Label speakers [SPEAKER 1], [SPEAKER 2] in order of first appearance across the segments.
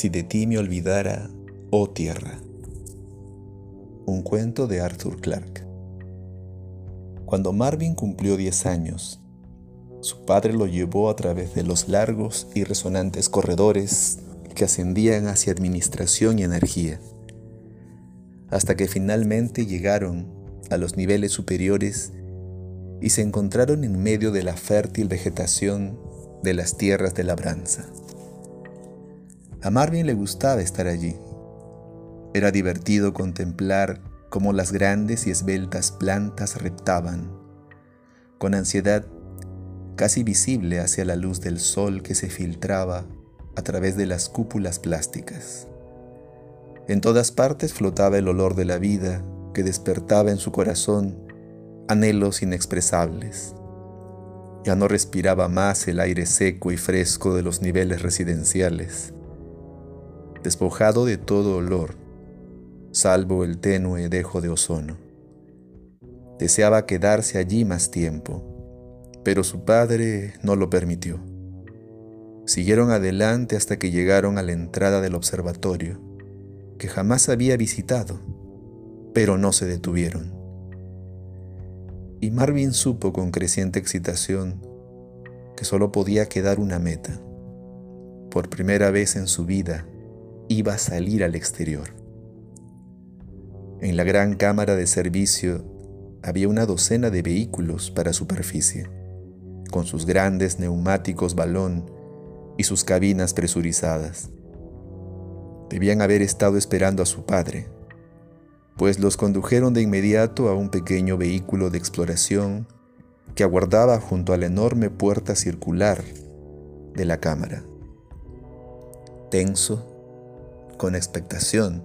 [SPEAKER 1] Si de ti me olvidara, oh tierra. Un cuento de Arthur Clarke. Cuando Marvin cumplió 10 años, su padre lo llevó a través de los largos y resonantes corredores que ascendían hacia administración y energía, hasta que finalmente llegaron a los niveles superiores y se encontraron en medio de la fértil vegetación de las tierras de labranza. A Marvin le gustaba estar allí. Era divertido contemplar cómo las grandes y esbeltas plantas reptaban, con ansiedad casi visible hacia la luz del sol que se filtraba a través de las cúpulas plásticas. En todas partes flotaba el olor de la vida que despertaba en su corazón anhelos inexpresables. Ya no respiraba más el aire seco y fresco de los niveles residenciales despojado de todo olor, salvo el tenue dejo de ozono. Deseaba quedarse allí más tiempo, pero su padre no lo permitió. Siguieron adelante hasta que llegaron a la entrada del observatorio, que jamás había visitado, pero no se detuvieron. Y Marvin supo con creciente excitación que solo podía quedar una meta. Por primera vez en su vida, iba a salir al exterior. En la gran cámara de servicio había una docena de vehículos para superficie, con sus grandes neumáticos balón y sus cabinas presurizadas. Debían haber estado esperando a su padre, pues los condujeron de inmediato a un pequeño vehículo de exploración que aguardaba junto a la enorme puerta circular de la cámara. Tenso, con expectación,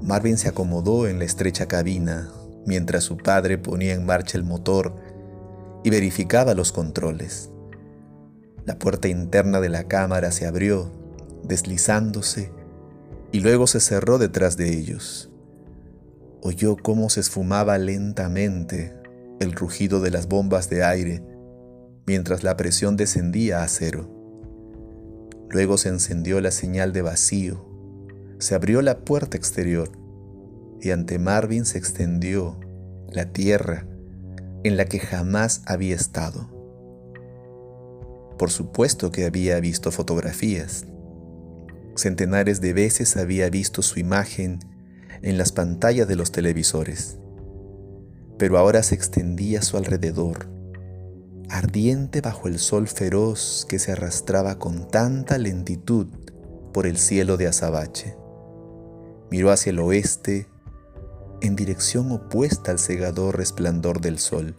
[SPEAKER 1] Marvin se acomodó en la estrecha cabina mientras su padre ponía en marcha el motor y verificaba los controles. La puerta interna de la cámara se abrió, deslizándose, y luego se cerró detrás de ellos. Oyó cómo se esfumaba lentamente el rugido de las bombas de aire mientras la presión descendía a cero. Luego se encendió la señal de vacío se abrió la puerta exterior y ante Marvin se extendió la tierra en la que jamás había estado. Por supuesto que había visto fotografías. Centenares de veces había visto su imagen en las pantallas de los televisores. Pero ahora se extendía a su alrededor, ardiente bajo el sol feroz que se arrastraba con tanta lentitud por el cielo de azabache. Miró hacia el oeste, en dirección opuesta al cegador resplandor del sol,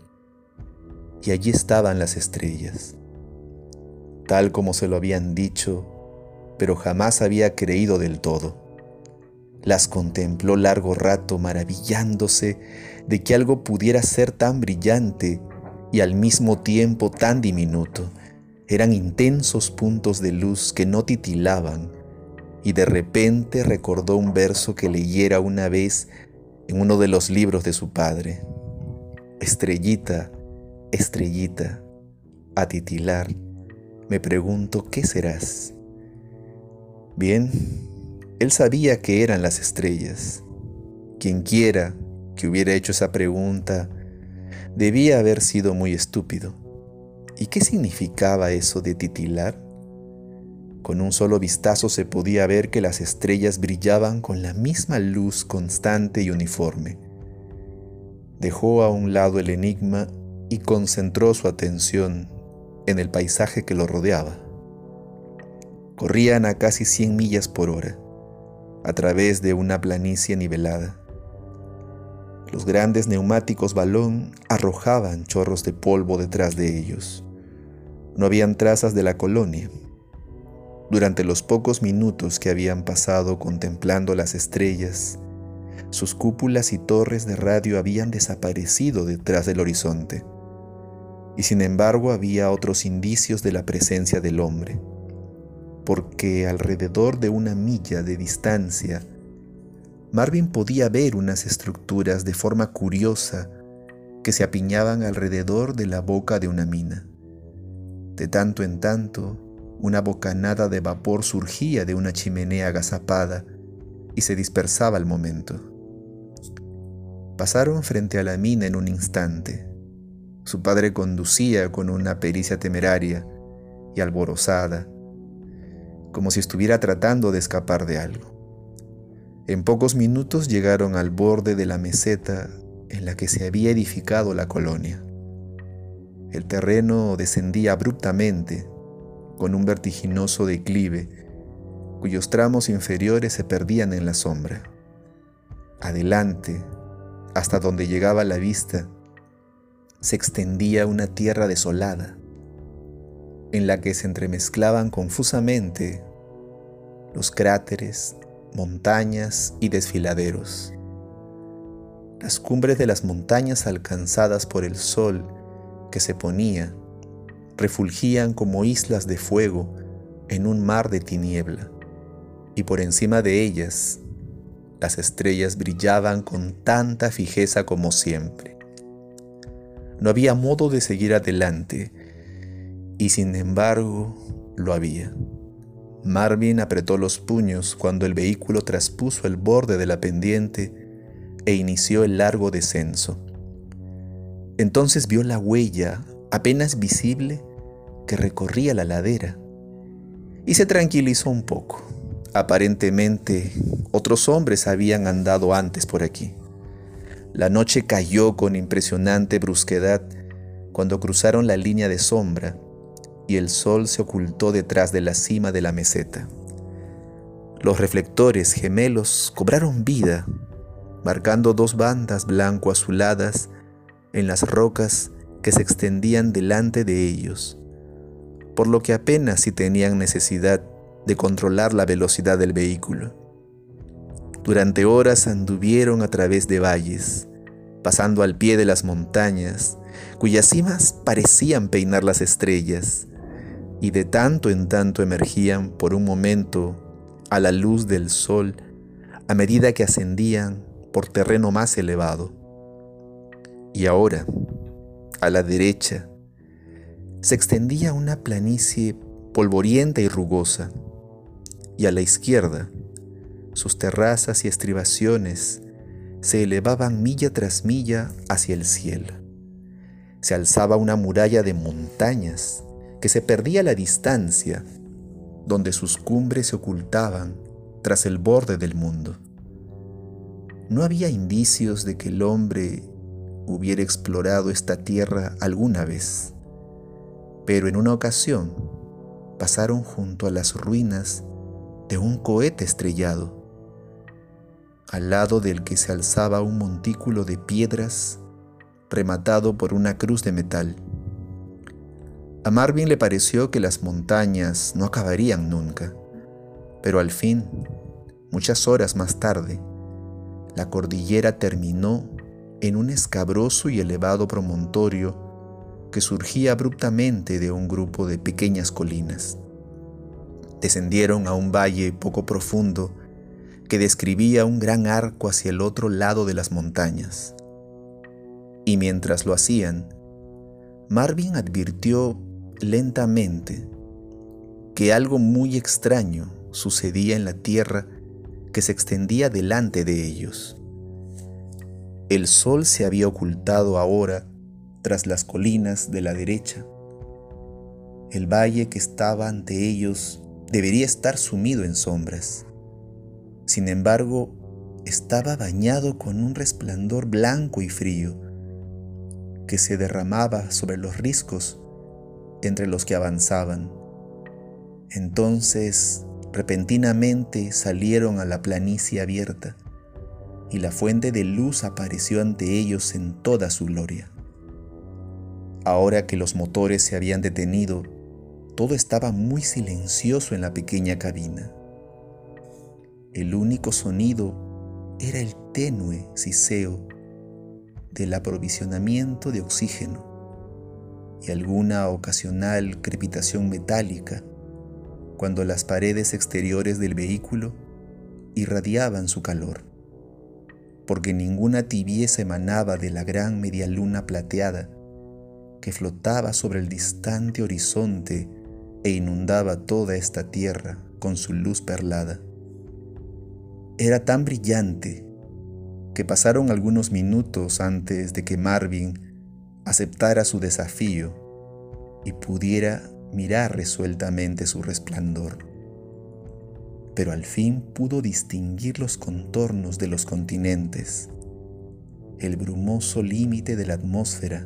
[SPEAKER 1] y allí estaban las estrellas, tal como se lo habían dicho, pero jamás había creído del todo. Las contempló largo rato maravillándose de que algo pudiera ser tan brillante y al mismo tiempo tan diminuto. Eran intensos puntos de luz que no titilaban, y de repente recordó un verso que leyera una vez en uno de los libros de su padre. Estrellita, estrellita, a titilar, me pregunto, ¿qué serás? Bien, él sabía que eran las estrellas. Quien quiera que hubiera hecho esa pregunta debía haber sido muy estúpido. ¿Y qué significaba eso de titilar? Con un solo vistazo se podía ver que las estrellas brillaban con la misma luz constante y uniforme. Dejó a un lado el enigma y concentró su atención en el paisaje que lo rodeaba. Corrían a casi 100 millas por hora, a través de una planicie nivelada. Los grandes neumáticos balón arrojaban chorros de polvo detrás de ellos. No habían trazas de la colonia, durante los pocos minutos que habían pasado contemplando las estrellas, sus cúpulas y torres de radio habían desaparecido detrás del horizonte, y sin embargo había otros indicios de la presencia del hombre, porque alrededor de una milla de distancia, Marvin podía ver unas estructuras de forma curiosa que se apiñaban alrededor de la boca de una mina. De tanto en tanto, una bocanada de vapor surgía de una chimenea agazapada y se dispersaba al momento. Pasaron frente a la mina en un instante. Su padre conducía con una pericia temeraria y alborozada, como si estuviera tratando de escapar de algo. En pocos minutos llegaron al borde de la meseta en la que se había edificado la colonia. El terreno descendía abruptamente con un vertiginoso declive, cuyos tramos inferiores se perdían en la sombra. Adelante, hasta donde llegaba la vista, se extendía una tierra desolada, en la que se entremezclaban confusamente los cráteres, montañas y desfiladeros. Las cumbres de las montañas alcanzadas por el sol que se ponía refulgían como islas de fuego en un mar de tiniebla, y por encima de ellas las estrellas brillaban con tanta fijeza como siempre. No había modo de seguir adelante, y sin embargo lo había. Marvin apretó los puños cuando el vehículo traspuso el borde de la pendiente e inició el largo descenso. Entonces vio la huella, apenas visible, que recorría la ladera y se tranquilizó un poco. Aparentemente otros hombres habían andado antes por aquí. La noche cayó con impresionante brusquedad cuando cruzaron la línea de sombra y el sol se ocultó detrás de la cima de la meseta. Los reflectores gemelos cobraron vida, marcando dos bandas blanco-azuladas en las rocas que se extendían delante de ellos por lo que apenas si tenían necesidad de controlar la velocidad del vehículo. Durante horas anduvieron a través de valles, pasando al pie de las montañas, cuyas cimas parecían peinar las estrellas, y de tanto en tanto emergían por un momento a la luz del sol a medida que ascendían por terreno más elevado. Y ahora, a la derecha, se extendía una planicie polvorienta y rugosa, y a la izquierda, sus terrazas y estribaciones se elevaban milla tras milla hacia el cielo. Se alzaba una muralla de montañas que se perdía a la distancia, donde sus cumbres se ocultaban tras el borde del mundo. No había indicios de que el hombre hubiera explorado esta tierra alguna vez pero en una ocasión pasaron junto a las ruinas de un cohete estrellado, al lado del que se alzaba un montículo de piedras rematado por una cruz de metal. A Marvin le pareció que las montañas no acabarían nunca, pero al fin, muchas horas más tarde, la cordillera terminó en un escabroso y elevado promontorio que surgía abruptamente de un grupo de pequeñas colinas. Descendieron a un valle poco profundo que describía un gran arco hacia el otro lado de las montañas. Y mientras lo hacían, Marvin advirtió lentamente que algo muy extraño sucedía en la tierra que se extendía delante de ellos. El sol se había ocultado ahora tras las colinas de la derecha. El valle que estaba ante ellos debería estar sumido en sombras. Sin embargo, estaba bañado con un resplandor blanco y frío que se derramaba sobre los riscos entre los que avanzaban. Entonces, repentinamente salieron a la planicie abierta y la fuente de luz apareció ante ellos en toda su gloria. Ahora que los motores se habían detenido, todo estaba muy silencioso en la pequeña cabina. El único sonido era el tenue siseo del aprovisionamiento de oxígeno y alguna ocasional crepitación metálica cuando las paredes exteriores del vehículo irradiaban su calor, porque ninguna tibieza emanaba de la gran media luna plateada que flotaba sobre el distante horizonte e inundaba toda esta tierra con su luz perlada. Era tan brillante que pasaron algunos minutos antes de que Marvin aceptara su desafío y pudiera mirar resueltamente su resplandor. Pero al fin pudo distinguir los contornos de los continentes, el brumoso límite de la atmósfera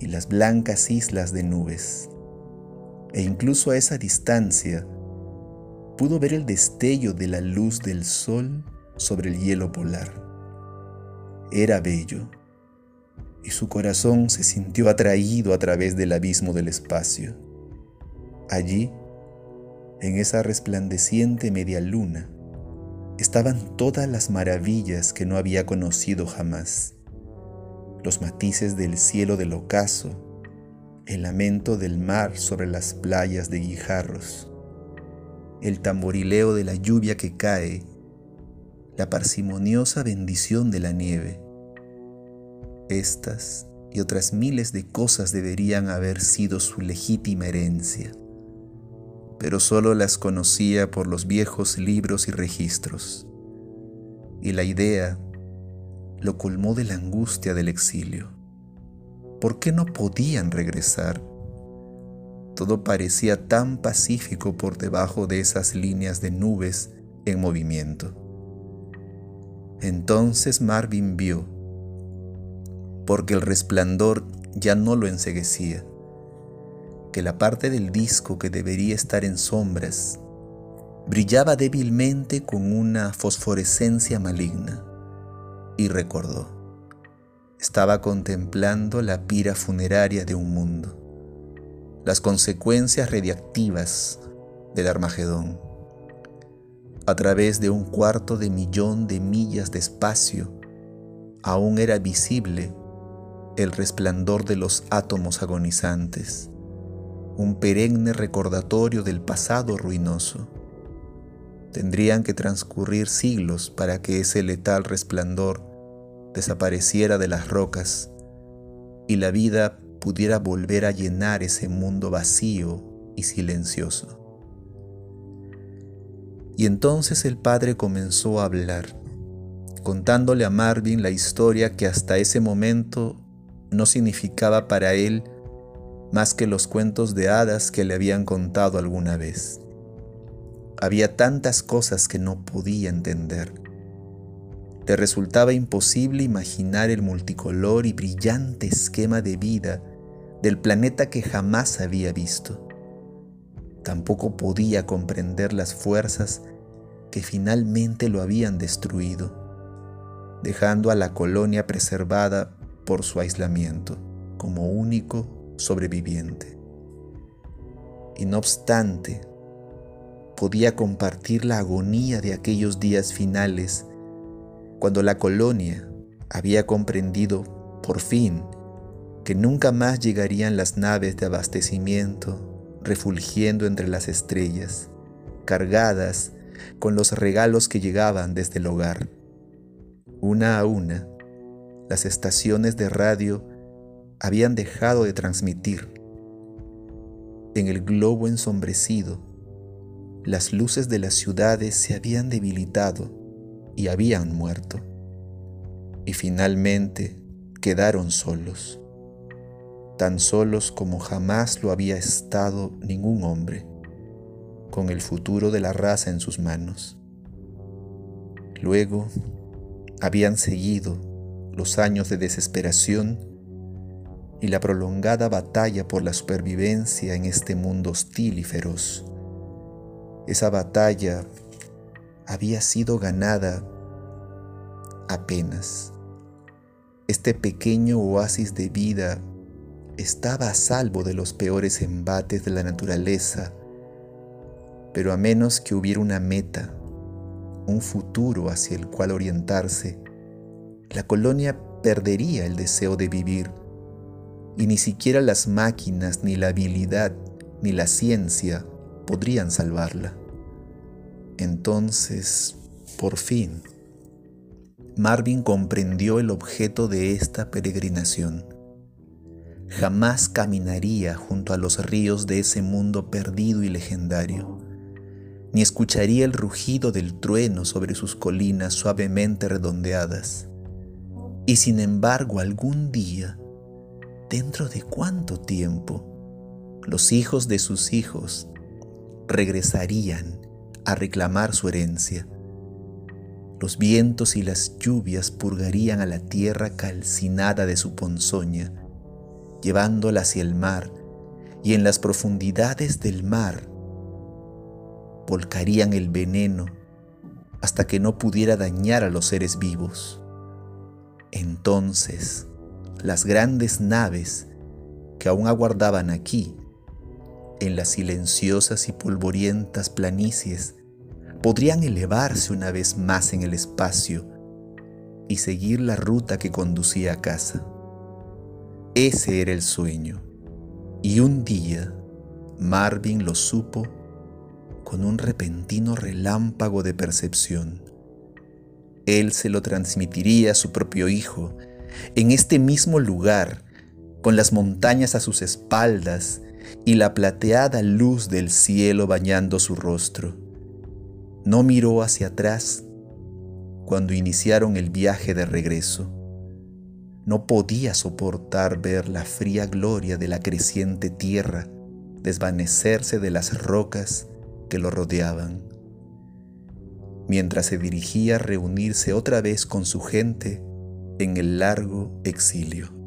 [SPEAKER 1] y las blancas islas de nubes. E incluso a esa distancia pudo ver el destello de la luz del sol sobre el hielo polar. Era bello y su corazón se sintió atraído a través del abismo del espacio. Allí, en esa resplandeciente media luna, estaban todas las maravillas que no había conocido jamás. Los matices del cielo del ocaso, el lamento del mar sobre las playas de guijarros, el tamborileo de la lluvia que cae, la parsimoniosa bendición de la nieve, estas y otras miles de cosas deberían haber sido su legítima herencia, pero solo las conocía por los viejos libros y registros, y la idea lo colmó de la angustia del exilio. ¿Por qué no podían regresar? Todo parecía tan pacífico por debajo de esas líneas de nubes en movimiento. Entonces Marvin vio porque el resplandor ya no lo enseguecía, que la parte del disco que debería estar en sombras brillaba débilmente con una fosforescencia maligna, y recordó. Estaba contemplando la pira funeraria de un mundo, las consecuencias radiactivas del Armagedón. A través de un cuarto de millón de millas de espacio, aún era visible el resplandor de los átomos agonizantes, un perenne recordatorio del pasado ruinoso. Tendrían que transcurrir siglos para que ese letal resplandor desapareciera de las rocas y la vida pudiera volver a llenar ese mundo vacío y silencioso. Y entonces el padre comenzó a hablar, contándole a Marvin la historia que hasta ese momento no significaba para él más que los cuentos de hadas que le habían contado alguna vez. Había tantas cosas que no podía entender. Le resultaba imposible imaginar el multicolor y brillante esquema de vida del planeta que jamás había visto. Tampoco podía comprender las fuerzas que finalmente lo habían destruido, dejando a la colonia preservada por su aislamiento como único sobreviviente. Y no obstante, podía compartir la agonía de aquellos días finales cuando la colonia había comprendido por fin que nunca más llegarían las naves de abastecimiento refulgiendo entre las estrellas, cargadas con los regalos que llegaban desde el hogar. Una a una, las estaciones de radio habían dejado de transmitir. En el globo ensombrecido, las luces de las ciudades se habían debilitado y habían muerto. Y finalmente quedaron solos, tan solos como jamás lo había estado ningún hombre, con el futuro de la raza en sus manos. Luego habían seguido los años de desesperación y la prolongada batalla por la supervivencia en este mundo hostil y feroz. Esa batalla había sido ganada apenas. Este pequeño oasis de vida estaba a salvo de los peores embates de la naturaleza, pero a menos que hubiera una meta, un futuro hacia el cual orientarse, la colonia perdería el deseo de vivir y ni siquiera las máquinas, ni la habilidad, ni la ciencia podrían salvarla. Entonces, por fin, Marvin comprendió el objeto de esta peregrinación. jamás caminaría junto a los ríos de ese mundo perdido y legendario, ni escucharía el rugido del trueno sobre sus colinas suavemente redondeadas. Y sin embargo algún día, dentro de cuánto tiempo, los hijos de sus hijos regresarían a reclamar su herencia. Los vientos y las lluvias purgarían a la tierra calcinada de su ponzoña, llevándola hacia el mar, y en las profundidades del mar volcarían el veneno hasta que no pudiera dañar a los seres vivos. Entonces, las grandes naves que aún aguardaban aquí, en las silenciosas y polvorientas planicies, podrían elevarse una vez más en el espacio y seguir la ruta que conducía a casa. Ese era el sueño, y un día Marvin lo supo con un repentino relámpago de percepción. Él se lo transmitiría a su propio hijo, en este mismo lugar, con las montañas a sus espaldas y la plateada luz del cielo bañando su rostro. No miró hacia atrás cuando iniciaron el viaje de regreso. No podía soportar ver la fría gloria de la creciente tierra desvanecerse de las rocas que lo rodeaban. Mientras se dirigía a reunirse otra vez con su gente en el largo exilio.